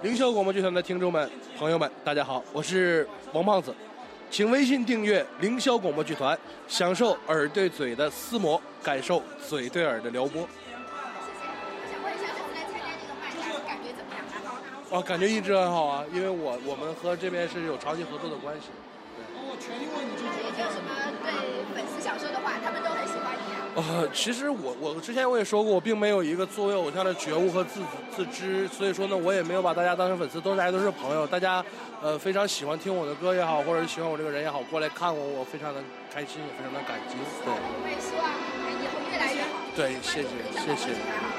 凌霄广播剧团的听众们、朋友们，大家好，我是王胖子，请微信订阅凌霄广播剧团，享受耳对嘴的撕磨，感受嘴对耳的撩拨。我想问一下，这次来参加这个漫展，感觉怎么样？啊，感觉一直很好啊，因为我我们和这边是有长期合作的关系。有没有什么对粉呃，其实我我之前我也说过，我并没有一个作为偶像的觉悟和自自知，所以说呢，我也没有把大家当成粉丝，都大家都是朋友，大家呃非常喜欢听我的歌也好，或者是喜欢我这个人也好，过来看我，我非常的开心，也非常的感激。对我也希望以后越来越好。对，谢谢谢谢。